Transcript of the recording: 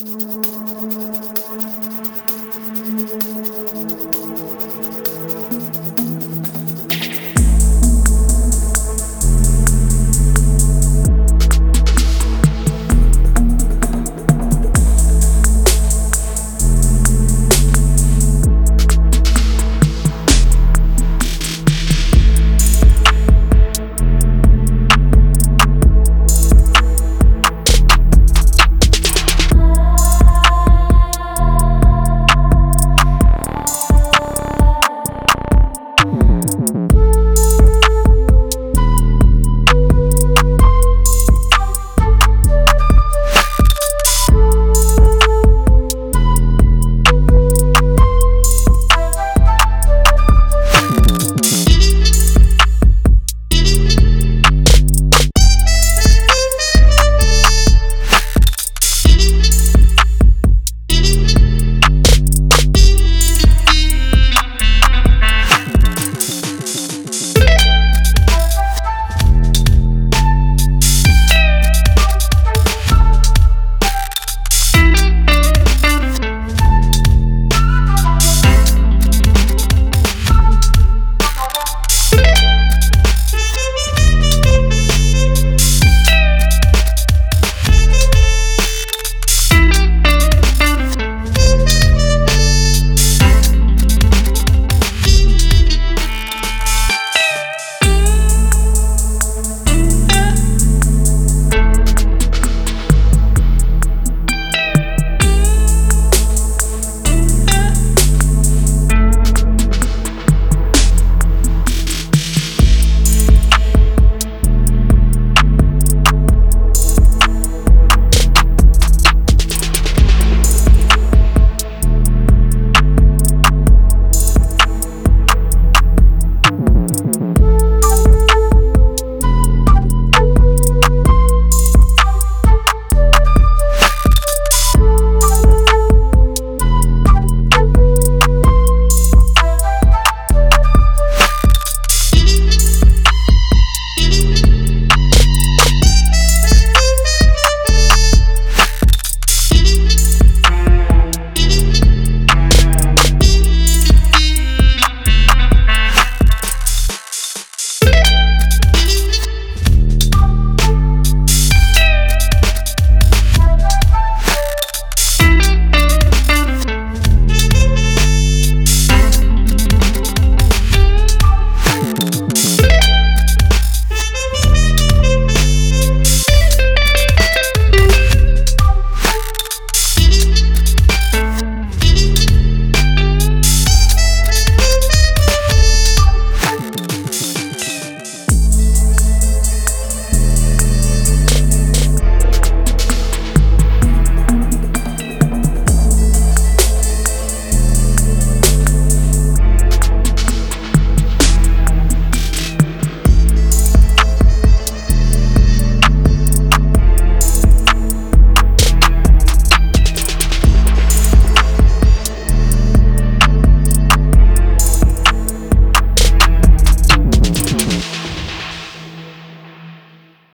Mm.